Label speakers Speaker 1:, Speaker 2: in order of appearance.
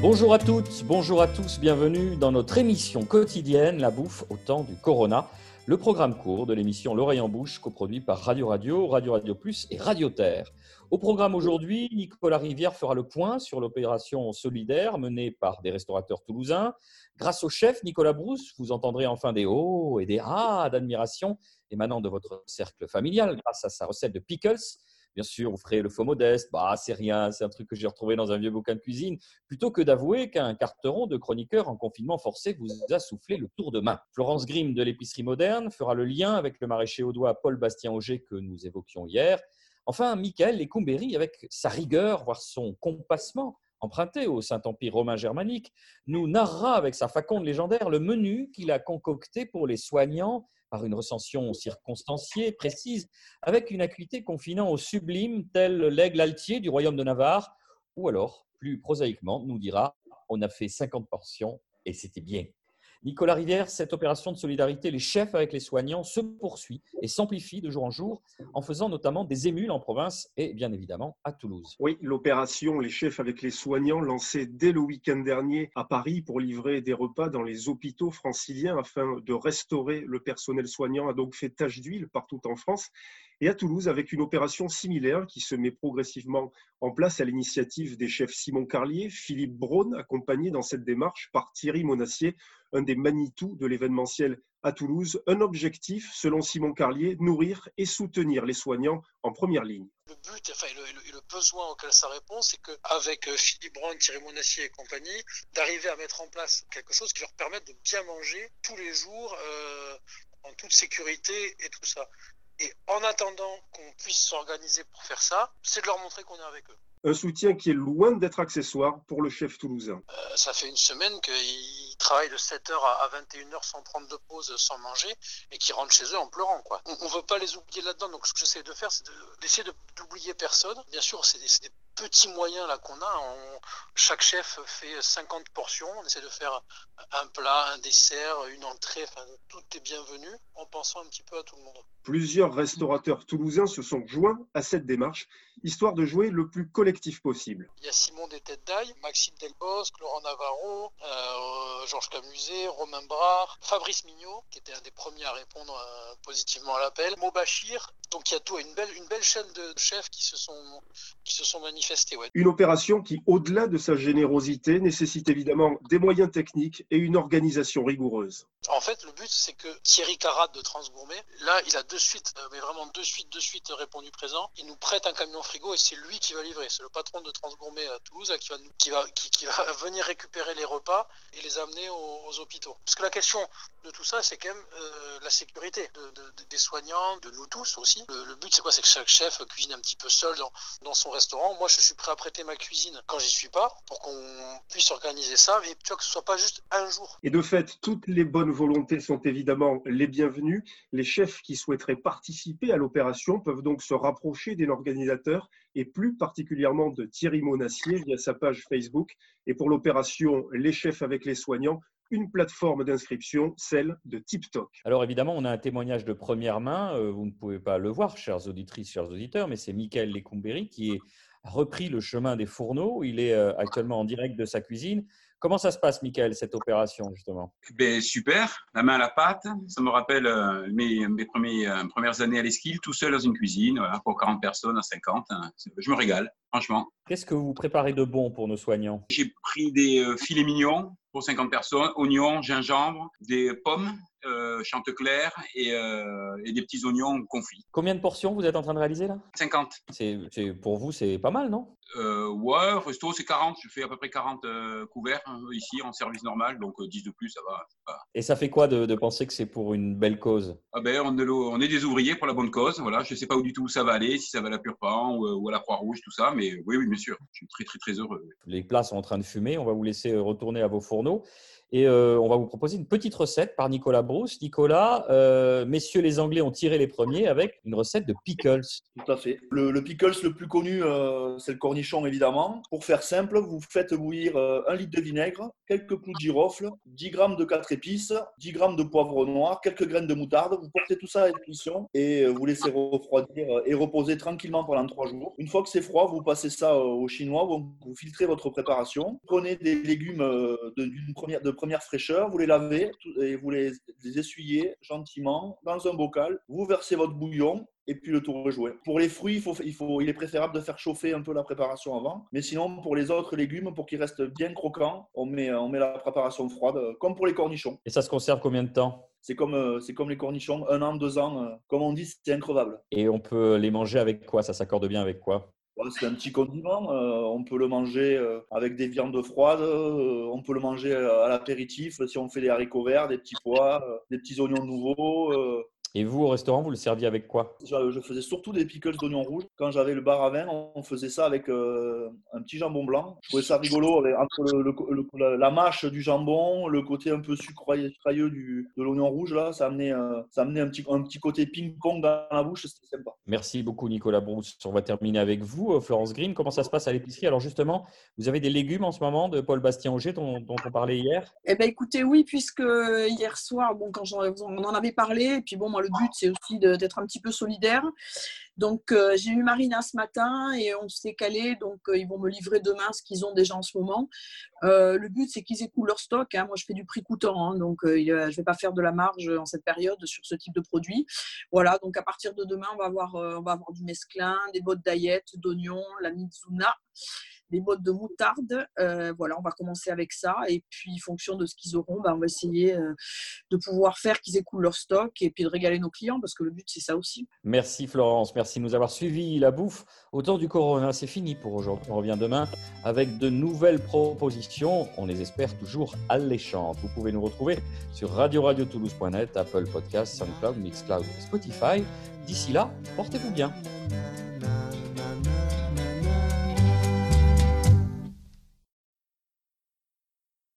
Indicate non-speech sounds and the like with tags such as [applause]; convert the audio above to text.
Speaker 1: Bonjour à toutes, bonjour à tous, bienvenue dans notre émission quotidienne La bouffe au temps du Corona, le programme court de l'émission L'oreille en bouche coproduit par Radio Radio, Radio Radio Plus et Radio Terre. Au programme aujourd'hui, Nicolas Rivière fera le point sur l'opération solidaire menée par des restaurateurs toulousains. Grâce au chef Nicolas Brousse, vous entendrez enfin des hauts et des ah d'admiration émanant de votre cercle familial grâce à sa recette de pickles Bien sûr, vous ferez le faux modeste. Bah, c'est rien, c'est un truc que j'ai retrouvé dans un vieux bouquin de cuisine. Plutôt que d'avouer qu'un carteron de chroniqueur en confinement forcé vous a soufflé le tour de main. Florence Grimm de l'épicerie moderne fera le lien avec le maraîcher audois Paul Bastien Auger que nous évoquions hier. Enfin, Michael Lecoumberry, avec sa rigueur, voire son compassement, emprunté au Saint-Empire romain germanique, nous narrera avec sa faconde légendaire le menu qu'il a concocté pour les soignants par une recension circonstanciée, précise, avec une acuité confinant au sublime, tel l'aigle altier du royaume de Navarre, ou alors, plus prosaïquement, nous dira on a fait 50 portions et c'était bien. Nicolas Rivière, cette opération de solidarité, les chefs avec les soignants, se poursuit et s'amplifie de jour en jour en faisant notamment des émules en province et bien évidemment à Toulouse.
Speaker 2: Oui, l'opération Les chefs avec les soignants, lancée dès le week-end dernier à Paris pour livrer des repas dans les hôpitaux franciliens afin de restaurer le personnel soignant, a donc fait tache d'huile partout en France et à Toulouse avec une opération similaire qui se met progressivement en place à l'initiative des chefs Simon Carlier, Philippe Braun, accompagné dans cette démarche par Thierry Monassier, un des Manitou de l'événementiel à Toulouse. Un objectif, selon Simon Carlier, nourrir et soutenir les soignants en première ligne.
Speaker 3: Le but enfin, le, besoin auquel ça répond, c'est qu'avec euh, Philippe Braun, Thierry Monassier et compagnie, d'arriver à mettre en place quelque chose qui leur permette de bien manger tous les jours euh, en toute sécurité et tout ça. Et en attendant qu'on puisse s'organiser pour faire ça, c'est de leur montrer qu'on est avec eux.
Speaker 2: Un soutien qui est loin d'être accessoire pour le chef toulousain.
Speaker 3: Euh, ça fait une semaine qu'ils travaillent de 7h à 21h sans prendre de pause, sans manger, et qu'ils rentrent chez eux en pleurant. Quoi. On ne veut pas les oublier là-dedans, donc ce que j'essaie de faire, c'est d'essayer d'oublier personne. Bien sûr, c'est des, petits moyens là qu'on a. chaque chef fait 50 portions. On essaie de faire un plat, un dessert, une entrée. Enfin, tout est bienvenu en pensant un petit peu à tout le monde.
Speaker 2: Plusieurs restaurateurs toulousains se sont joints à cette démarche, histoire de jouer le plus collectif possible.
Speaker 3: Il y a Simon des Têtes d'Aille, Maxime Delbosque, Laurent Navarro, euh, Georges Camuset, Romain Brard, Fabrice Mignot, qui était un des premiers à répondre euh, positivement à l'appel, Mobachir. Donc il y a tout, une belle, une belle chaîne de chefs qui se sont, qui se sont manifestés
Speaker 2: une opération qui, au-delà de sa générosité, nécessite évidemment des moyens techniques et une organisation rigoureuse.
Speaker 3: En fait, le but, c'est que Thierry Carat de Transgourmet, là, il a de suite, euh, mais vraiment de suite, de suite répondu présent. Il nous prête un camion frigo et c'est lui qui va livrer. C'est le patron de Transgourmet à Toulouse qui va, qui va, qui, va [laughs] venir récupérer les repas et les amener aux, hôpitaux. Parce que la question de tout ça, c'est quand même euh, la sécurité des soignants, de nous tous aussi. Le, but, c'est quoi? C'est que chaque chef cuisine un petit peu seul dans, dans son restaurant. Moi, je suis prêt à prêter ma cuisine quand j'y suis pas pour qu'on puisse organiser ça, mais tu vois, que ce soit pas juste un jour.
Speaker 2: Et de fait, toutes les bonnes volontés sont évidemment les bienvenues. Les chefs qui souhaiteraient participer à l'opération peuvent donc se rapprocher des organisateurs et plus particulièrement de Thierry Monassier via sa page Facebook. Et pour l'opération Les chefs avec les soignants, une plateforme d'inscription, celle de TipTok.
Speaker 1: Alors évidemment, on a un témoignage de première main, euh, vous ne pouvez pas le voir, chers auditrices, chers auditeurs, mais c'est Michael Lecoumberry qui est repris le chemin des fourneaux. Il est euh, actuellement en direct de sa cuisine. Comment ça se passe, Michael, cette opération, justement?
Speaker 4: Ben, Super, la main à la pâte. Ça me rappelle euh, mes, mes euh, premières années à l'esquille, tout seul dans une cuisine, pour 40 personnes à 50. Hein. Je me régale, franchement.
Speaker 1: Qu'est-ce que vous préparez de bon pour nos soignants?
Speaker 4: J'ai pris des filets mignons pour 50 personnes, oignons, gingembre, des pommes, euh, chanteclair et, euh, et, des petits oignons confits.
Speaker 1: Combien de portions vous êtes en train de réaliser là?
Speaker 4: 50.
Speaker 1: C'est, pour vous, c'est pas mal, non?
Speaker 4: Euh, Ouais, resto, c'est 40. Je fais à peu près 40 euh, couverts hein, ici en service normal, donc 10 de plus, ça va,
Speaker 1: Et ça fait quoi de, penser que c'est pour une belle cause?
Speaker 4: Ah ben, on, est, on, est, des ouvriers pour la bonne cause. Voilà, je ne sais pas où du tout ça va aller, si ça va à la Pure Pan ou, ou, à la Croix-Rouge, tout ça, mais oui, oui, bien sûr. Je suis très, très, très heureux.
Speaker 1: Les plats sont en train de fumer. On va vous laisser retourner à vos fourneaux. Et euh, on va vous proposer une petite recette par Nicolas Brousse. Nicolas, euh, messieurs les Anglais ont tiré les premiers avec une recette de pickles.
Speaker 5: Tout à fait. Le, pickles le plus connu, euh, c'est le cornichon évidemment. Pour faire simple, vous faites bouillir un litre de vinaigre, quelques clous de girofle, 10 grammes de 4 épices, 10 grammes de poivre noir, quelques graines de moutarde. Vous portez tout ça à ébullition et vous laissez refroidir et reposer tranquillement pendant 3 jours. Une fois que c'est froid, vous passez ça au chinois, vous, filtrez votre préparation. Prenez des légumes de, première, fraîcheur, vous les lavez et vous les essuyez gentiment dans un bocal. Vous versez votre bouillon et puis le tour est joué. Pour les fruits, il, faut, il, faut, il est préférable de faire chauffer un peu la préparation avant. Mais sinon, pour les autres légumes, pour qu'ils restent bien croquants, on met, on met la préparation froide, comme pour les cornichons.
Speaker 1: Et ça se conserve combien de temps?
Speaker 5: C'est comme, euh, c'est comme les cornichons, un an, deux ans, euh, comme on dit, c'est increvable.
Speaker 1: Et on peut les manger avec quoi? Ça s'accorde bien avec quoi?
Speaker 5: C'est un petit condiment. Euh, on peut le manger avec des viandes froides. on peut le manger à l'apéritif si on fait des haricots verts, des petits pois, des petits oignons nouveaux.
Speaker 1: Et vous, au restaurant, vous le serviez avec quoi?
Speaker 5: Je, faisais surtout des pickles d'oignons rouges. Quand j'avais le bar à vin, on faisait ça avec euh, un petit jambon blanc. Je trouvais ça rigolo avec, entre la mâche du jambon, le côté un peu sucrayeux de l'oignon rouge. Là, ça amenait, euh, ça amenait un, petit, un petit côté ping-pong dans la bouche. C'était sympa.
Speaker 1: Merci beaucoup, Nicolas Brousse. On va terminer avec vous, euh, Florence Green. Comment ça se passe à l'épicerie? Alors, justement, vous avez des légumes en ce moment de Paul Bastien-Auger dont, dont, on parlait hier?
Speaker 6: Eh bien, écoutez, oui, puisque hier soir, bon, quand on en avait parlé, et puis bon, le but, c'est aussi d'être un petit peu solidaire. Donc, euh, j'ai eu Marina ce matin et on s'est calé. Donc, euh, ils vont me livrer demain ce qu'ils ont déjà en ce moment. Euh, le but, c'est qu'ils écoulent leur stock. Hein. Moi, je fais du prix coûtant. Hein. donc, je ne vais pas faire de la marge en cette période sur ce type de produit. Voilà. Donc, à partir de demain, on va avoir, du mesclin, des bottes d'aillettes, d'oignons, la mizuna des bottes de moutarde. Voilà, on va commencer avec ça. Et puis, fonction de ce qu'ils auront, bah, on va essayer de pouvoir faire qu'ils écoulent leur stock et puis de régaler nos clients parce que le but, c'est ça aussi.
Speaker 1: Merci Florence, merci de nous avoir suivi. La bouffe autour du Corona, c'est fini pour aujourd'hui. On revient demain avec de nouvelles propositions. On les espère toujours alléchantes. Vous pouvez nous retrouver sur radio-radio-toulouse.net, Apple Podcasts, SoundCloud, Mixcloud, Spotify. D'ici là, portez-vous bien.